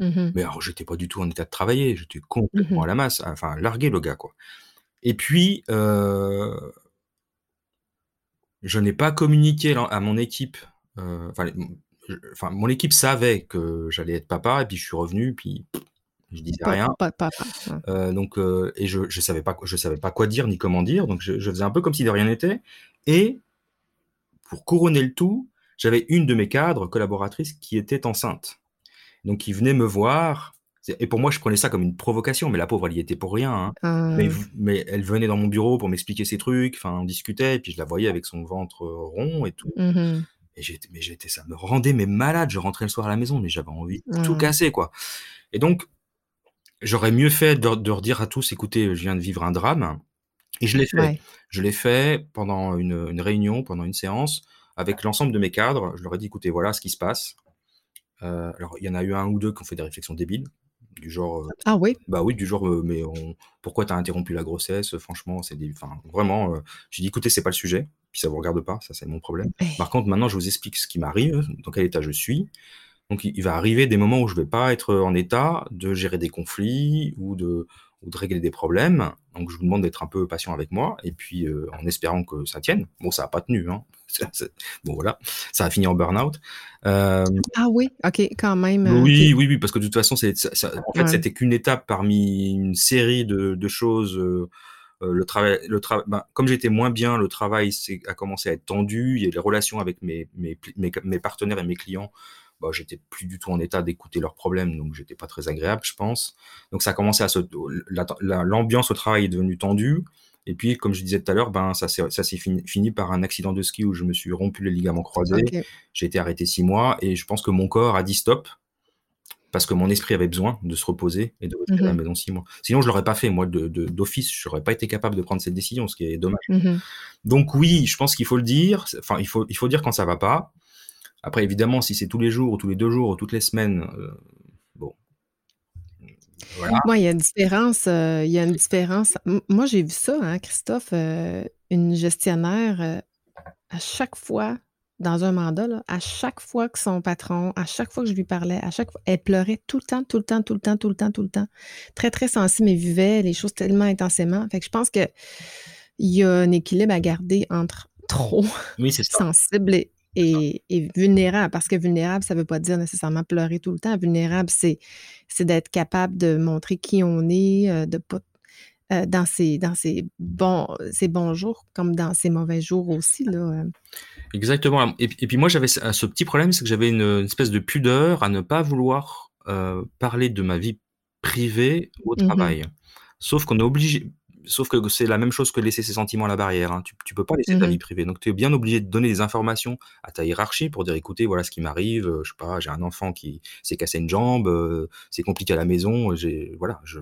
Mmh mh. Mais alors j'étais pas du tout en état de travailler, j'étais Mmh complètement à la masse, enfin largué le gars quoi et puis, heu je n'ai pas communiqué à mon équipe, heu, enfin je mon équipe savait que j'allais être papa et puis je suis revenu puis je disais rien. pas. Heu, donc et je je savais pas je savais pas quoi dire ni comment dire, donc je je faisais un peu comme si de rien n'était et pour couronner le tout, j'avais une de mes cadres collaboratrices qui était enceinte. Donc qui venait me voir, et pour moi je prenais ça comme une provocation, mais la pauvre elle y était pour rien, hein. Mais v mais elle venait dans mon bureau pour m'expliquer ses trucs, enfin on discutait et puis je la voyais avec son ventre, heu, rond et tout Mmh mh. et j'étais mais j'étais ça me rendait mais malade, je rentrais le soir à la maison, mais j'avais envie de tout Ah. casser quoi et donc j'aurais mieux fait de de redire à tous: «Écoutez, je viens de vivre un drame» et je l'ai fait. Ouais. Je l'ai fait pendant une réunion, pendant une séance avec l'ensemble de mes cadres, je leur ai dit, écoutez, voilà ce qui se passe. Euh, alors, il y en a eu un ou deux qui ont fait des réflexions débiles, du genre. Euh, ah oui Bah oui, du genre, euh, mais on, pourquoi t'as interrompu la grossesse? Franchement, c'est des. Enfin, vraiment, j'ai dit, écoutez, c'est pas le sujet, puis ça vous regarde pas, ça c'est mon problème. Par contre, maintenant, je vous explique ce qui m'arrive, dans quel état je suis. Donc, il, va arriver des moments où je vais pas être en état de gérer des conflits ou de, ou de régler des problèmes. Donc, je vous demande d'être un peu patient avec moi, et puis en espérant que ça tienne. Bon, ça n'a pas tenu, hein. <laughs> bon voilà, ça a fini en burn-out. Euh, ah oui, ok, quand même. Euh, oui, oui, oui, parce que de toute façon, c'est, en fait, c'était qu'une étape parmi une série de, choses. Euh, le travail, le travail, ben, comme j'étais moins bien, le travail a commencé à être tendu. Il y a les relations avec mes, mes, mes, partenaires et mes clients. Bah, j'étais plus du tout en état d'écouter leurs problèmes, donc j'étais pas très agréable, je pense. Donc ça a commencé à se, l'ambiance au travail est devenue tendue. Et puis, comme je disais tout à l'heure, ben, ça s'est fini, fini, par un accident de ski où je me suis rompu les ligaments croisés. J'ai été arrêté six mois et je pense que mon corps a dit stop parce que mon esprit avait besoin de se reposer et de rester à la mmh maison six mois. Sinon, je l'aurais pas fait. Moi, d'office, de, je n'aurais pas été capable de prendre cette décision, ce qui est dommage. Mmh Donc oui, je pense qu'il faut le dire. Enfin, il faut, il faut dire quand ça va pas. Après, évidemment, si c'est tous les jours, ou tous les deux jours, ou toutes les semaines, euh, moi, il y a une différence. Euh, il y a une différence. moi, j'ai vu ça, hein, Christophe, euh, une gestionnaire, à chaque fois, dans un mandat, à chaque fois que son patron, à chaque fois que je lui parlais, à chaque fois, elle pleurait tout le temps, tout le temps, tout le temps, tout le temps, tout le temps. Très, très sensible, mais vivait les choses tellement intensément. Fait que je pense qu'il y a un équilibre à garder entre trop sensible et, et, vulnérable, parce que vulnérable, ça ne veut pas dire nécessairement pleurer tout le temps. Vulnérable, c'est, c'est d'être capable de montrer qui on est, euh, de pas euh, dans ses, dans ses, bons, ses bons jours comme dans ses mauvais jours aussi. Là. Euh. Exactement. Et, puis moi, j'avais ce petit problème, c'est que j'avais une, espèce de pudeur à ne pas vouloir parler de ma vie privée au mmh travail. Sauf qu'on est obligé, sauf que c'est la même chose que laisser ses sentiments à la barrière. Hein. Tu, tu peux pas laisser ta mmh vie privée. Donc tu es bien obligé de donner des informations à ta hiérarchie pour dire écoutez, voilà ce qui m'arrive. Euh, je sais pas, j'ai un enfant qui s'est cassé une jambe, euh, c'est compliqué à la maison. J'ai voilà, je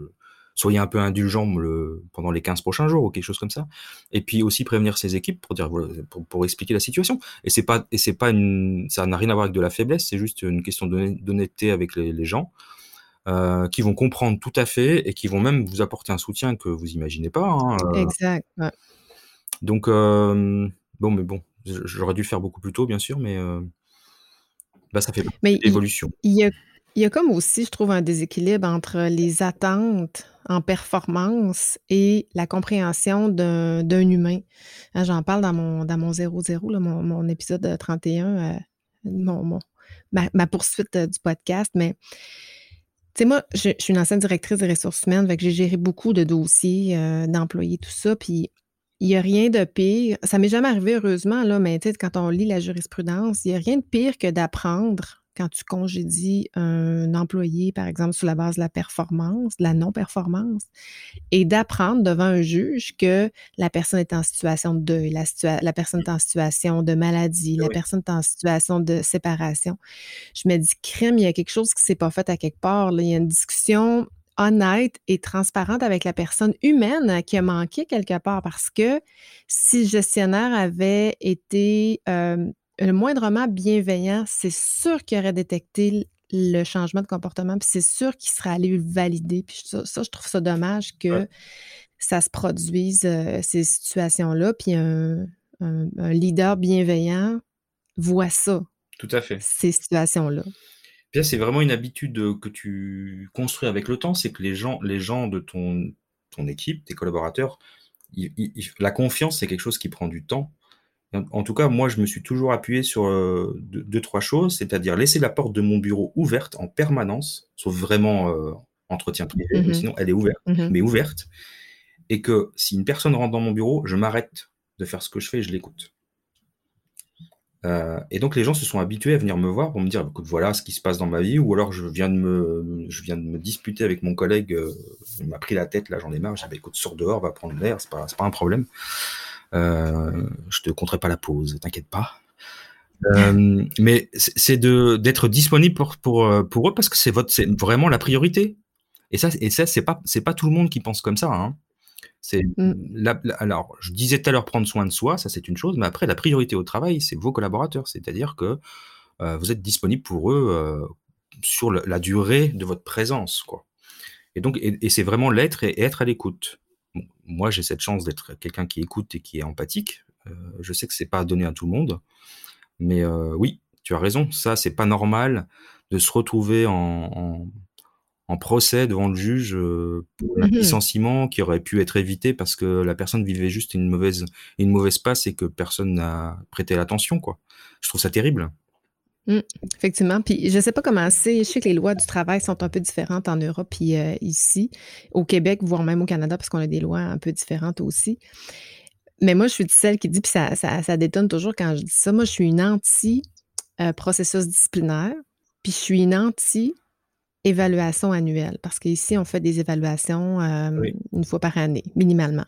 soyez un peu indulgent le, pendant les 15 prochains jours ou quelque chose comme ça. Et puis aussi prévenir ses équipes pour dire pour, pour expliquer la situation. Et c'est pas et c'est pas une ça n'a rien à voir avec de la faiblesse. C'est juste une question d'honnêteté avec les, les gens. Euh, qui vont comprendre tout à fait et qui vont même vous apporter un soutien que vous imaginez pas. Hein, euh. Exact. Donc, euh, bon, mais bon, j'aurais dû le faire beaucoup plus tôt, bien sûr, mais bah, ça fait mais l'évolution. Il y, a, il y a comme aussi, je trouve, un déséquilibre entre les attentes en performance et la compréhension d'un humain. Hein, j'en parle dans mon, dans mon 00, là, mon, mon, épisode 31, mon, ma, ma, poursuite du podcast, mais sais, moi, je, suis une ancienne directrice des ressources humaines, fait que j'ai géré beaucoup de dossiers, euh, d'employés, tout ça. Puis, il n'y a rien de pire. Ça m'est jamais arrivé, heureusement, là, mais tu quand on lit la jurisprudence, il n'y a rien de pire que d'apprendre quand tu congédies un employé, par exemple, sur la base de la performance, de la non-performance, et d'apprendre devant un juge que la personne est en situation de deuil, la, la personne est en situation de maladie, la personne est en situation de séparation. Je me dis, crème, il y a quelque chose qui ne s'est pas fait à quelque part. Il y a une discussion honnête et transparente avec la personne humaine qui a manqué quelque part parce que si le gestionnaire avait été euh, le moindrement bienveillant, c'est sûr qu'il aurait détecté le changement de comportement, puis c'est sûr qu'il serait allé le valider. Puis ça, je trouve ça dommage que ça se produise, euh, ces situations-là, puis un, leader bienveillant voit ça. Tout à fait. Ces situations-là. Puis c'est vraiment une habitude que tu construis avec le temps, c'est que les gens, les gens de ton, ton équipe, tes collaborateurs, la confiance, c'est quelque chose qui prend du temps. En tout cas, moi, je me suis toujours appuyé sur euh, deux, trois choses, c'est-à-dire laisser la porte de mon bureau ouverte en permanence, sauf vraiment euh, entretien privé, mmh sinon elle est ouverte, mmh mais ouverte, et que si une personne rentre dans mon bureau, je m'arrête de faire ce que je fais et je l'écoute. Euh, et donc les gens se sont habitués à venir me voir pour me dire, écoute, voilà ce qui se passe dans ma vie, ou alors je viens de me, je viens de me disputer avec mon collègue, il m'a pris la tête, là j'en ai marre, j'avais écoute, sors dehors, va prendre l'air, c'est pas, pas un problème. Euh, je te compterai pas la pause, t'inquiète pas. Euh, mais c'est de d'être disponible pour, pour, euh, pour eux parce que c'est votre c'est vraiment la priorité. Et ça et ça c'est pas c'est pas tout le monde qui pense comme ça. Hein. C'est la la alors, je disais tout à l'heure prendre soin de soi, ça c'est une chose, mais après la priorité au travail, c'est vos collaborateurs. C'est-à-dire que, vous êtes disponible pour eux, sur le la durée de votre présence, quoi. Et donc et et c'est vraiment l'être et être à l'écoute. Bon, moi, j'ai cette chance d'être quelqu'un qui écoute et qui est empathique. Heu, je sais que c'est pas donné à tout le monde, mais heu, oui, tu as raison, ça, c'est pas normal de se retrouver en en en procès devant le juge, heu, pour un Mmh mh. licenciement qui aurait pu être évité parce que la personne vivait juste une mauvaise une mauvaise passe et que personne n'a prêté l'attention, quoi. Je trouve ça terrible. Mmh, effectivement, puis je sais pas comment c'est, je sais que les lois du travail sont un peu différentes en Europe puis, heu, ici, au Québec, voire même au Canada, parce qu'on a des lois un peu différentes aussi. Mais moi, je suis de celles qui dit puis ça ça ça détonne toujours quand je dis ça, moi, je suis une anti, heu, processus disciplinaire, puis je suis une anti évaluation annuelle parce qu'ici, on fait des évaluations, Oui. 1 fois par année, minimalement.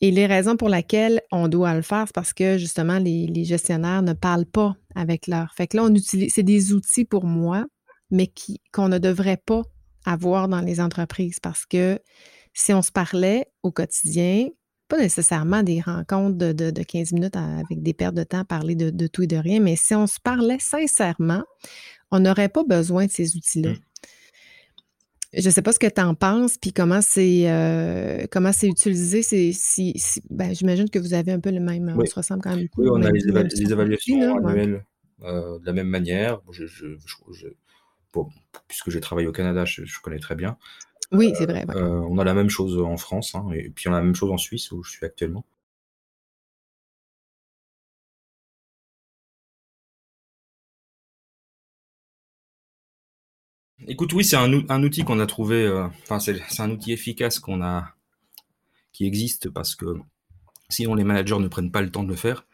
Et les raisons pour laquelle on doit le faire, c'est parce que justement les gestionnaires ne parlent pas avec leurs fait que là, on utilise c'est des outils pour moi, mais qu'on ne devrait pas avoir dans les entreprises parce que si on se parlait au quotidien, pas nécessairement des rencontres de de de 15 minutes avec des pertes de temps à parler de de tout et de rien, mais si on se parlait sincèrement, on n'aurait pas besoin de ces outils-là. Mmh. Je sais pas ce que tu en penses, puis comment c'est, heu, comment c'est utilisé, c'est si si ben, j'imagine que vous avez un peu le même on se ressemble quand même Oui, on a les évaluations là, ouais. annuelles, heu, de la même manière. Je je je je bon, puisque j'ai travaillé au Canada, je connais très bien. Oui, c'est vrai, ouais. Heu, heu, on a la même chose en France, hein, et puis on a la même chose en Suisse où je suis actuellement. Écoute, oui, c'est un ou un outil qu'on a trouvé, heu, enfin, c'est c'est un outil efficace qu'on a qui existe parce que sinon les managers ne prennent pas le temps de le faire.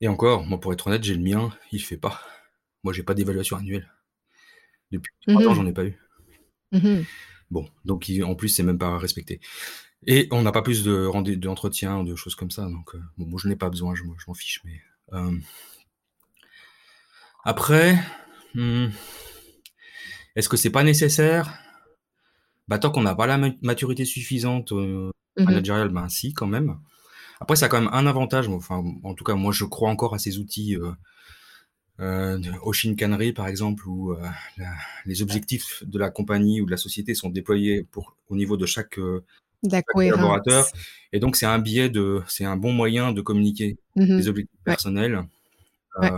Et encore, moi, pour être honnête, j'ai le mien, il le fait pas. Moi, j'ai pas d'évaluation annuelle. Depuis Mmh 3 ans, j'en ai pas eu. Mmh mh. Bon, donc en plus, c'est même pas respecté. Et on n'a pas plus de d'entretien ou de choses comme ça, donc heu, bon, moi, je n'ai pas besoin, je m'en je m'en fiche, mais hem après, mmh est-ce que c'est pas nécessaire? Bah, tant qu'on n'a pas la ma maturité suffisante, heu, Mmh mh. managériale, ben, si, quand même. Après, ça a quand même un avantage, enfin, en tout cas, moi, je crois encore à ces outils, heu, de Oshin-Kanri, par exemple, où, la les objectifs de la compagnie ou de la société sont déployés pour au niveau de chaque, chaque collaborateur et donc c'est un biais de c'est un bon moyen de communiquer Mmh les objectifs Ouais. personnels. Ouais.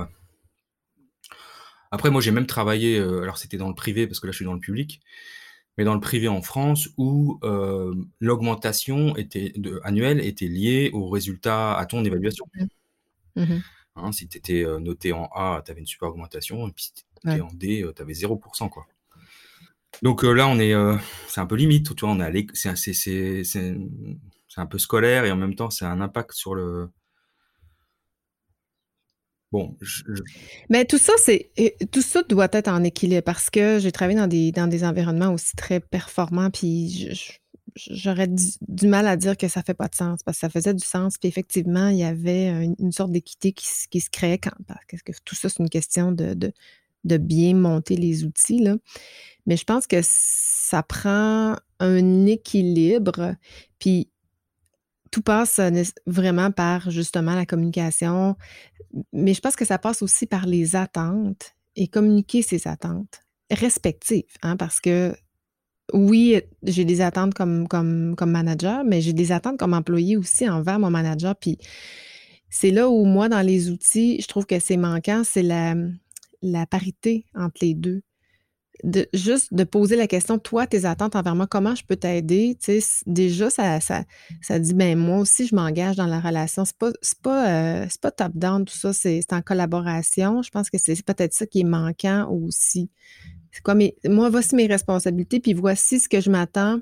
Après, moi, j'ai même travaillé, heu, alors c'était dans le privé parce que là, je suis dans le public, mais dans le privé en France où, hem, l'augmentation était de annuelle était liée aux résultats à ton évaluation. Mmh mh. Mmh mh. Hein, si tu étais, heu, noté en A, tu avais une super augmentation et puis si tu étais Ouais. en D, tu avais 0 % quoi. Donc là, on est, c'est un peu limite, tu vois? On est à l'éc c'est un c'est c'est c'est, c'est un peu scolaire et en même temps, a un impact sur le bon, je Mais tout ça, c'est et tout ça doit être en équilibre parce que j'ai travaillé dans des dans des environnements aussi très performants, puis j'aurais du mal à dire que ça fait pas de sens parce que ça faisait du sens, puis effectivement, il y avait, une une sorte d'équité qui qui se créait quand qu'est-ce que tout ça, c'est une question de de de bien monter les outils, là. Mais je pense que ça prend un équilibre, puis tout passe, vraiment par justement la communication, mais je pense que ça passe aussi par les attentes et communiquer ses attentes respectives, hein, parce que oui, j'ai des attentes comme manager, mais j'ai des attentes comme employé aussi envers mon manager, puis c'est là où moi, dans les outils, je trouve que c'est manquant, c'est la, la parité entre les 2. De juste de poser la question: «Toi, tes attentes envers moi, comment je peux t'aider?» Déjà ça ça ça dit: «Ben, moi aussi, je m'engage dans la relation». C'est pas pas, c'est pas top down tout ça, c'est en collaboration. Je pense que c'est peut-être ça qui est manquant aussi. C'est quoi mes moi, voici mes responsabilités, puis voici ce que je m'attends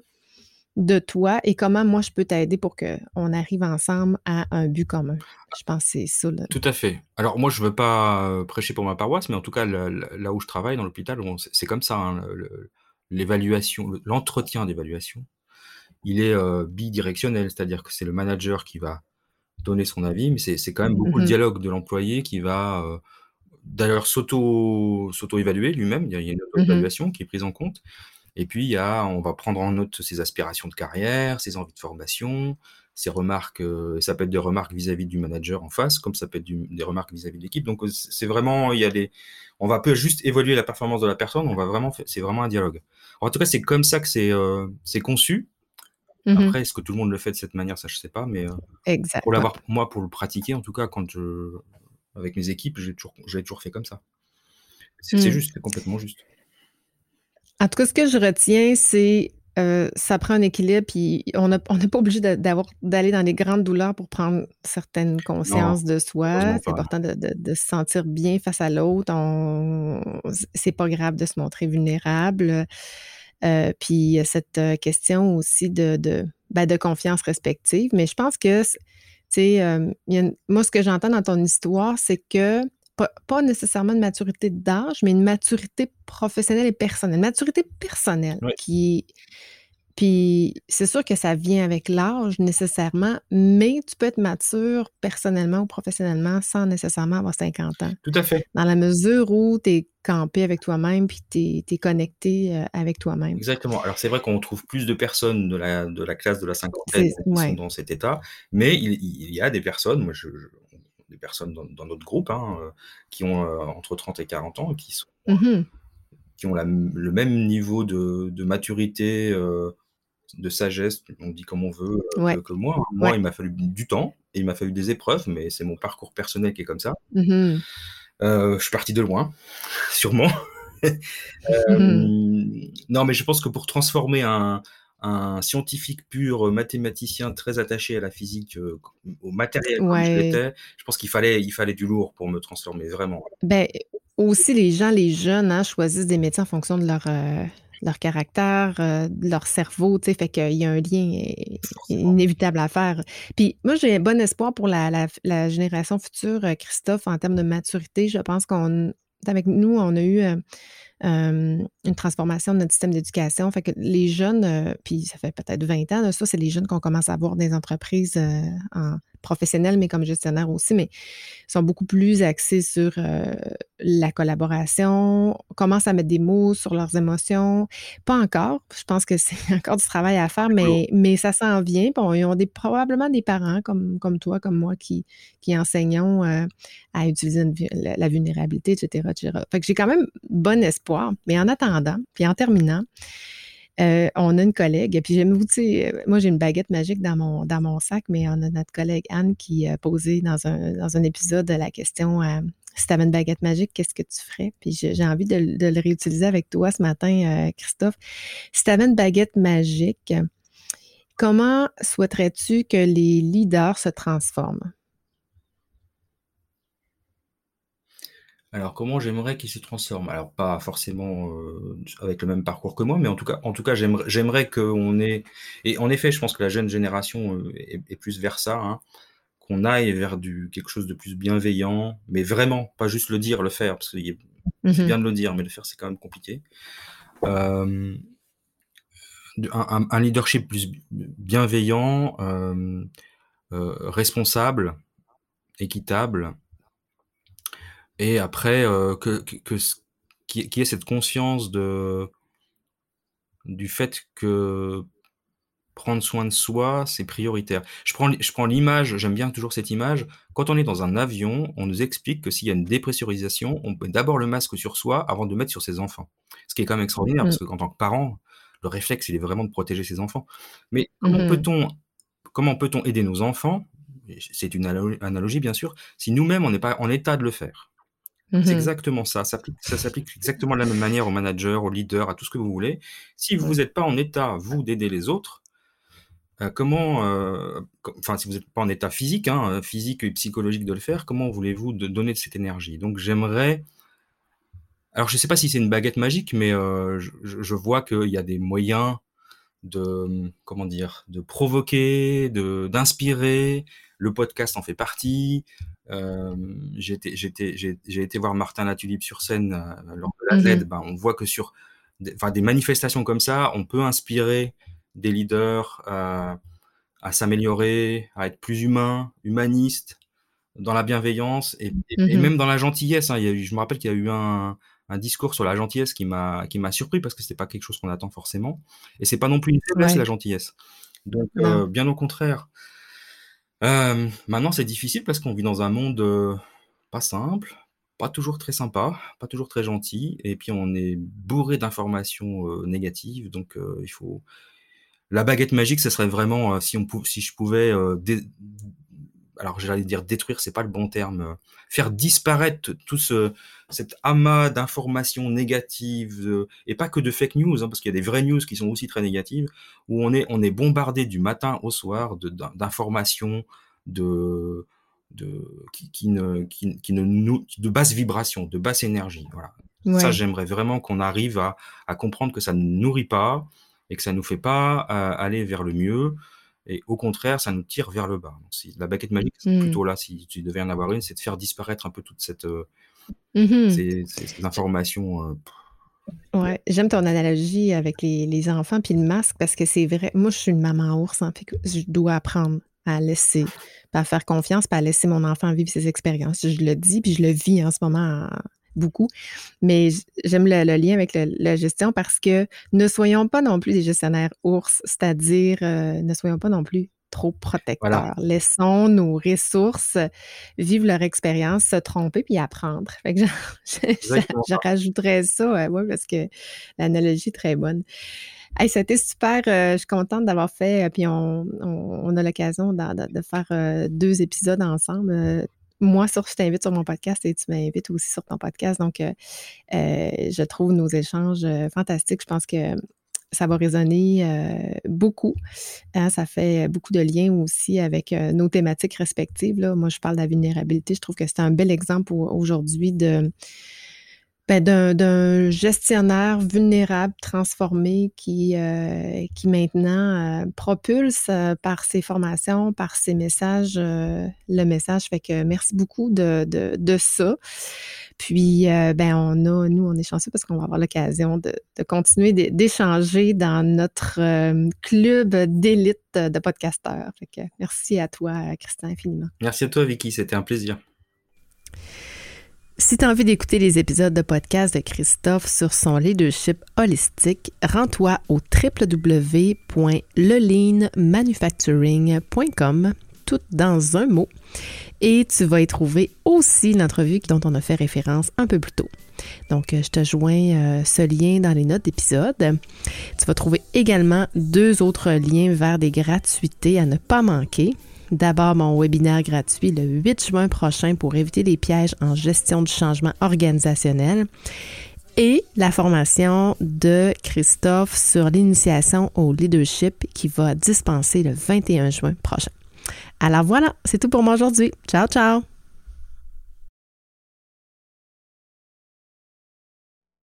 de toi et comment moi je peux t'aider pour qu'on arrive ensemble à un but commun. Je pense que c'est ça, là. Tout à fait. Alors moi, je veux pas, heu, prêcher pour ma paroisse, mais en tout cas, là où je travaille dans l'hôpital, c'est comme ça, hein, l'évaluation, le l'entretien d'évaluation, il est, heu, bidirectionnel. C'est-à-dire que c'est le manager qui va donner son avis, mais c'est quand même beaucoup le mh. dialogue de l'employé qui va, heu, d'ailleurs s'auto s'auto-évaluer lui-même. Il y a une Mmh mh. auto-évaluation qui est prise en compte Et puis, il y a, on va prendre en note ses aspirations de carrière, ses envies de formation, ses remarques, euh, ça peut être des remarques vis-à-vis du manager en face, comme ça peut être des remarques vis-à-vis de l'équipe. Donc, c'est vraiment, il y a des, on va pas juste évaluer la performance de la personne, on va vraiment, c'est vraiment un dialogue. En tout cas, c'est comme ça que c'est euh, c'est conçu. Mmh Après, est-ce que tout le monde le fait de cette manière, ça je sais pas, mais euh, Exact, pour l'avoir, moi, pour le pratiquer, en tout cas, quand je, avec mes équipes, j'ai toujours, j'ai toujours fait comme ça. C'est c'est Mmh. juste, c'est complètement juste. En tout cas, ce que je retiens, c'est euh, ça prend un équilibre, puis on n'est pas obligé d'avoir d'aller dans les grandes douleurs pour prendre certaines Non, consciences de soi. C'est important de, de- de se sentir bien face à l'autre. C'est pas grave de se montrer vulnérable. Euh, puis il y a cette euh, question aussi de, de, ben, de confiance respective. Mais je pense que, tu sais, euh, moi, ce que j'entends dans ton histoire, c'est que pas, nécessairement une maturité d'âge, mais une maturité professionnelle et personnelle. Maturité personnelle Oui, qui. Puis c'est sûr que ça vient avec l'âge nécessairement, mais tu peux être mature personnellement ou professionnellement sans nécessairement avoir 50 ans. tout à fait. Dans la mesure où tu es campé avec toi-même puis tu es, connecté euh, avec toi-même. Exactement. Alors c'est vrai qu'on trouve plus de personnes de la, de la classe de la cinquantaine qui sont dans cet état, mais il, il y a des personnes, moi je, je- des personnes dans, dans notre groupe, hein, euh, qui ont euh, entre 30 et 40 ans, qui, sont, Mhm. qui ont la- le même niveau de, de maturité, euh, de sagesse, on dit comme on veut, euh, Ouais. que, moi. Moi, Ouais. il m'a fallu du temps, et il m'a fallu des épreuves, mais c'est mon parcours personnel qui est comme ça. Euh, je suis parti de loin, <laughs> sûrement. <laughs> Euh, non, mais je pense que pour transformer un, un scientifique pur, euh, mathématicien très attaché à la physique, euh, au matériel comme je Ouais. l'étais, je pense qu'il fallait, il fallait du lourd pour me transformer, vraiment. Ben, aussi, les gens, les jeunes, hein, choisissent des métiers en fonction de leur, euh, leur caractère, euh, de leur cerveau, tu sais, fait qu'il y a un lien inévitable à faire. Puis moi, j'ai un bon espoir pour la, la- la génération future, Christophe, en termes de maturité. Je pense qu'on, avec nous, on a eu euh, une transformation de notre système d'éducation. Fait que les jeunes, euh, puis ça fait peut-être 20 ans, là, ça, c'est les jeunes qu'on commence à voir des entreprises euh, en professionnels, mais comme gestionnaires aussi, mais sont beaucoup plus axés sur la collaboration, commencent à mettre des mots sur leurs émotions. Pas encore. Je pense que c'est <laughs> encore du travail à faire, mais, mais ça s'en vient. Bon, ils ont des, probablement des parents comme, comme toi, comme moi, qui, qui enseignons à utiliser une la, la vulnérabilité, etc., etc. Fait que j'ai quand même bon espoir. Mais en attendant, puis en terminant, euh, on a une collègue, puis j'aime vous, euh, moi j'ai une baguette magique dans mon, sac, mais on a notre collègue Anne qui a posé dans un, épisode la question euh, si tu avais une baguette magique, qu'est-ce que tu ferais? Puis j'ai envie de, le réutiliser avec toi ce matin, euh, Christophe. Si tu avais une baguette magique, comment souhaiterais-tu que les leaders se transforment? Alors, comment j'aimerais qu'il se transforme? Alors, pas forcément euh, avec le même parcours que moi, mais en tout cas, en tout cas, j'aimerais, j'aimerais qu'on ait. Et en effet, je pense que la jeune génération euh, est, est plus vers ça, hein, qu'on aille vers du quelque chose de plus bienveillant, mais vraiment, pas juste le dire, le faire, parce que y- c'est Mhm. bien de le dire, mais le faire, c'est quand même compliqué. Euh, de- un, un- un leadership plus bi- bienveillant, responsable, équitable, et après euh, que, qu'il y ait- cette conscience de du fait que prendre soin de soi, c'est prioritaire. Je prends, je prends l'image, j'aime bien toujours cette image. Quand on est dans un avion, on nous explique que s'il y a une dépressurisation, on met d'abord le masque sur soi avant de mettre sur ses enfants. Ce qui est quand même extraordinaire, parce que en tant que parent, le réflexe, il est vraiment de protéger ses enfants. Mais comment Mhm. peut-on comment peut-on aider nos enfants? C'est une analo- analogie, bien sûr, si nous-mêmes, on n'est pas en état de le faire. C'est Mhm. exactement ça. Ça s'applique, ça s'applique exactement de la même manière aux managers, aux leaders, à tout ce que vous voulez. Si vous n'êtes pas en état, vous, d'aider les autres, euh, comment, euh, enfin, si vous n'êtes pas en état physique, hein, euh, physique et psychologique de le faire, comment voulez-vous de donner de cette énergie? Donc, j'aimerais. Alors, je ne sais pas si c'est une baguette magique, mais euh, je, je- vois qu'il y a des moyens de, comment dire, de provoquer, de d'inspirer. Le podcast en fait partie. Euh, j'ai été, voir Martin Latulippe sur scène euh, lors de la. Ben, on voit que sur des, manifestations comme ça, on peut inspirer des leaders euh, à s'améliorer, à être plus humain, humaniste, dans la bienveillance et, et- et Mhm. même dans la gentillesse. hein. Il y a eu- je me rappelle qu'il y a eu un, un discours sur la gentillesse qui m'a surpris parce que c'était pas quelque chose qu'on attend forcément et c'est pas non plus une faiblesse la gentillesse. Donc bien au contraire. Euh, maintenant c'est difficile parce qu'on vit dans un monde euh, pas simple, pas toujours très sympa, pas toujours très gentil. Et puis on est bourré d'informations négatives. Donc il faut la baguette magique, ce serait vraiment si on si je pouvais alors j'allais dire détruire, c'est pas le bon terme, euh, faire disparaître tout ce cet amas d'informations négatives euh, et pas que de fake news, hein, parce qu'il y a des vraies news qui sont aussi très négatives, où on est on est bombardé du matin au soir d'informations de, de qui, qui, ne qui, qui ne nous de basse vibration, de basse énergie. Voilà. Ça, j'aimerais vraiment qu'on arrive à, à comprendre que ça ne nourrit pas et que ça nous fait pas euh, aller vers le mieux et au contraire, ça nous tire vers le bas. Donc, si, la baguette magique, c'est mmh. plutôt là, si tu devais en avoir une, c'est de faire disparaître un peu toute cette, euh, mmh ces, informations. Euh, ouais, j'aime ton analogie avec les, les, enfants puis le masque parce que c'est vrai. Moi, je suis une maman ours, hein, fait que je dois apprendre à laisser, à faire confiance, pas à laisser mon enfant vivre ses expériences. Je le dis puis je le vis en ce moment beaucoup. Mais j'aime le, lien avec la gestion parce que ne soyons pas non plus des gestionnaires ours, c'est-à-dire euh, ne soyons pas non plus trop protecteurs. Laissons nos ressources vivre leur expérience, se tromper puis apprendre. Fait que je, <laughs> rajouterais ça, ouais, parce que l'analogie est très bonne. Hey, c'était super. Euh, je suis contente d'avoir fait, euh, puis on, a l'occasion de, faire deux épisodes ensemble moi, sur, je t'invite sur mon podcast et tu m'invites aussi sur ton podcast. Donc, euh, euh, je trouve nos échanges euh, fantastiques. Je pense que ça va résonner beaucoup. Hein. ça fait beaucoup de liens aussi avec nos thématiques respectives. Moi, je parle de la vulnérabilité. Je trouve que c'est un bel exemple aujourd'hui de d'un gestionnaire vulnérable, transformé, qui, euh, qui maintenant euh, propulse euh, par ses formations, par ses messages, le message. Fait que merci beaucoup de, de, de ça. Puis, ben, on a, nous, on est chanceux parce qu'on va avoir l'occasion de, de, continuer d'échanger dans notre club d'élite de podcasteurs. Fait que merci à toi, Christian, infiniment. Merci à toi, Vicky. C'était un plaisir. Si tu as envie d'écouter les épisodes de podcast de Christophe sur son leadership holistique, rends-toi au www.leleanmanufacturing.com, tout dans un mot, et tu vas y trouver aussi l'entrevue dont on a fait référence un peu plus tôt. Donc, je te joins euh, ce lien dans les notes d'épisode. Tu vas trouver également deux autres liens vers des gratuités à ne pas manquer. D'abord, mon webinaire gratuit le 8 juin prochain pour éviter les pièges en gestion du changement organisationnel et la formation de Christophe sur l'initiation au leadership qui va dispenser le 21 juin prochain. Alors voilà, c'est tout pour moi aujourd'hui. Ciao, ciao!